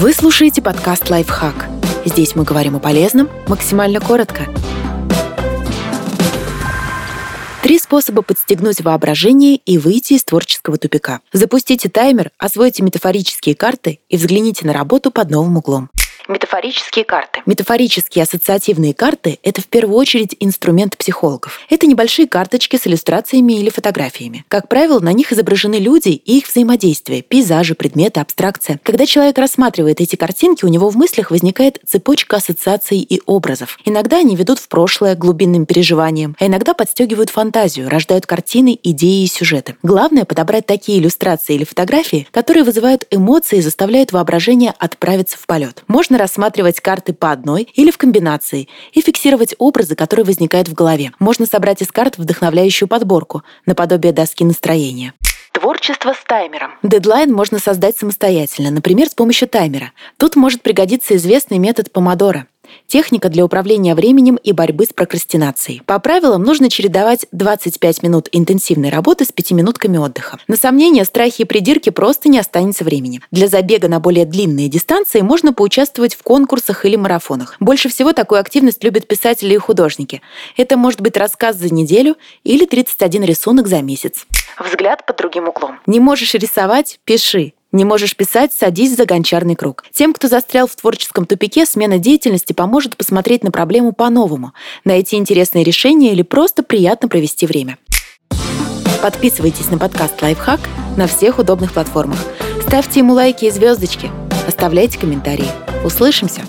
Вы слушаете подкаст «Лайфхак». Здесь мы говорим о полезном максимально коротко. Три способа подстегнуть воображение и выйти из творческого тупика. Запустите таймер, освойте метафорические карты и взгляните на работу под новым углом. Метафорические карты. Метафорические ассоциативные карты — это в первую очередь инструмент психологов. Это небольшие карточки с иллюстрациями или фотографиями. Как правило, на них изображены люди и их взаимодействие, пейзажи, предметы, абстракция. Когда человек рассматривает эти картинки, у него в мыслях возникает цепочка ассоциаций и образов. Иногда они ведут в прошлое глубинным переживаниям, а иногда подстегивают фантазию, рождают картины, идеи и сюжеты. Главное — подобрать такие иллюстрации или фотографии, которые вызывают эмоции и заставляют воображение отправиться в полет. Можно рассматривать карты по одной или в комбинации и фиксировать образы, которые возникают в голове. Можно собрать из карт вдохновляющую подборку, наподобие доски настроения. Творчество с таймером. Дедлайн можно создать самостоятельно, например, с помощью таймера. Тут может пригодиться известный метод помодоро – Техника для управления временем и борьбы с прокрастинацией. По правилам нужно чередовать 25 минут интенсивной работы с 5 минутками отдыха. На сомнения, страхи и придирки просто не останется времени. Для забега на более длинные дистанции можно поучаствовать в конкурсах или марафонах. Больше всего такую активность любят писатели и художники. Это может быть рассказ за неделю или 31 рисунок за месяц. Взгляд под другим углом. Не можешь рисовать – пиши. Не можешь писать, садись за гончарный круг. Тем, кто застрял в творческом тупике, смена деятельности поможет посмотреть на проблему по-новому, найти интересные решения или просто приятно провести время. Подписывайтесь на подкаст «Лайфхак» на всех удобных платформах. Ставьте ему лайки и звездочки. Оставляйте комментарии. Услышимся!